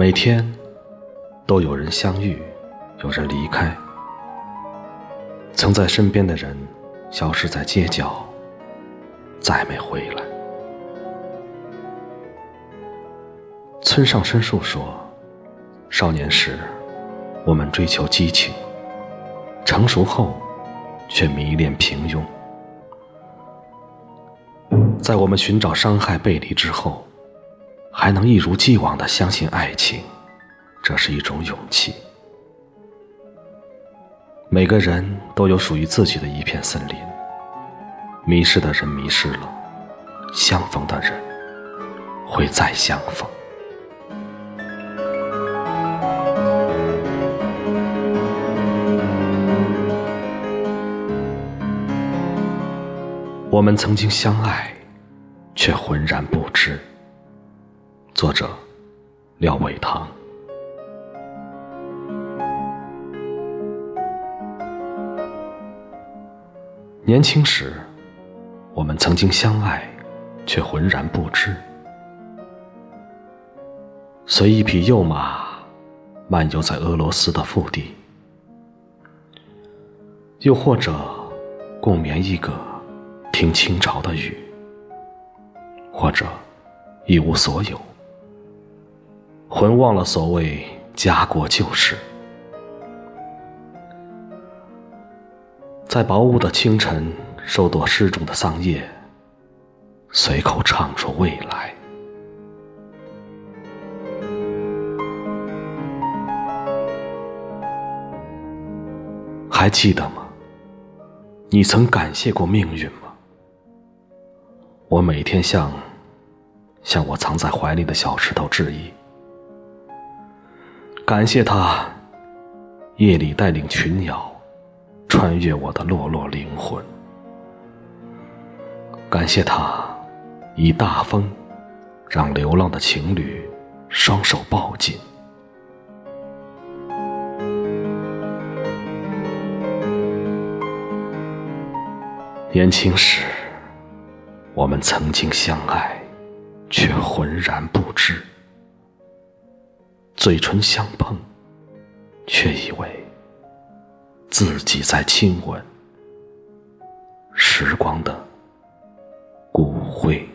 每天都有人相遇，有人离开。曾在身边的人消失在街角，再没回来。村上春树说：“少年时，我们追求激情；成熟后，却迷恋平庸。在我们寻找伤害、背离之后。”还能一如既往的相信爱情，这是一种勇气。每个人都有属于自己的一片森林，迷失的人迷失了，相逢的人会再相逢。我们曾经相爱，却浑然不。作者：廖伟棠。年轻时，我们曾经相爱，却浑然不知。随一匹幼马，漫游在俄罗斯的腹地；又或者，共眠一个，听清朝的雨；或者，一无所有。魂忘了所谓家国旧事，在薄雾的清晨，收朵失种的桑叶，随口唱出未来。还记得吗？你曾感谢过命运吗？我每天向向我藏在怀里的小石头致意。感谢他，夜里带领群鸟穿越我的落落灵魂。感谢他，以大风让流浪的情侣双手抱紧。年轻时，我们曾经相爱，却浑然不知。嘴唇相碰，却以为自己在亲吻时光的骨灰。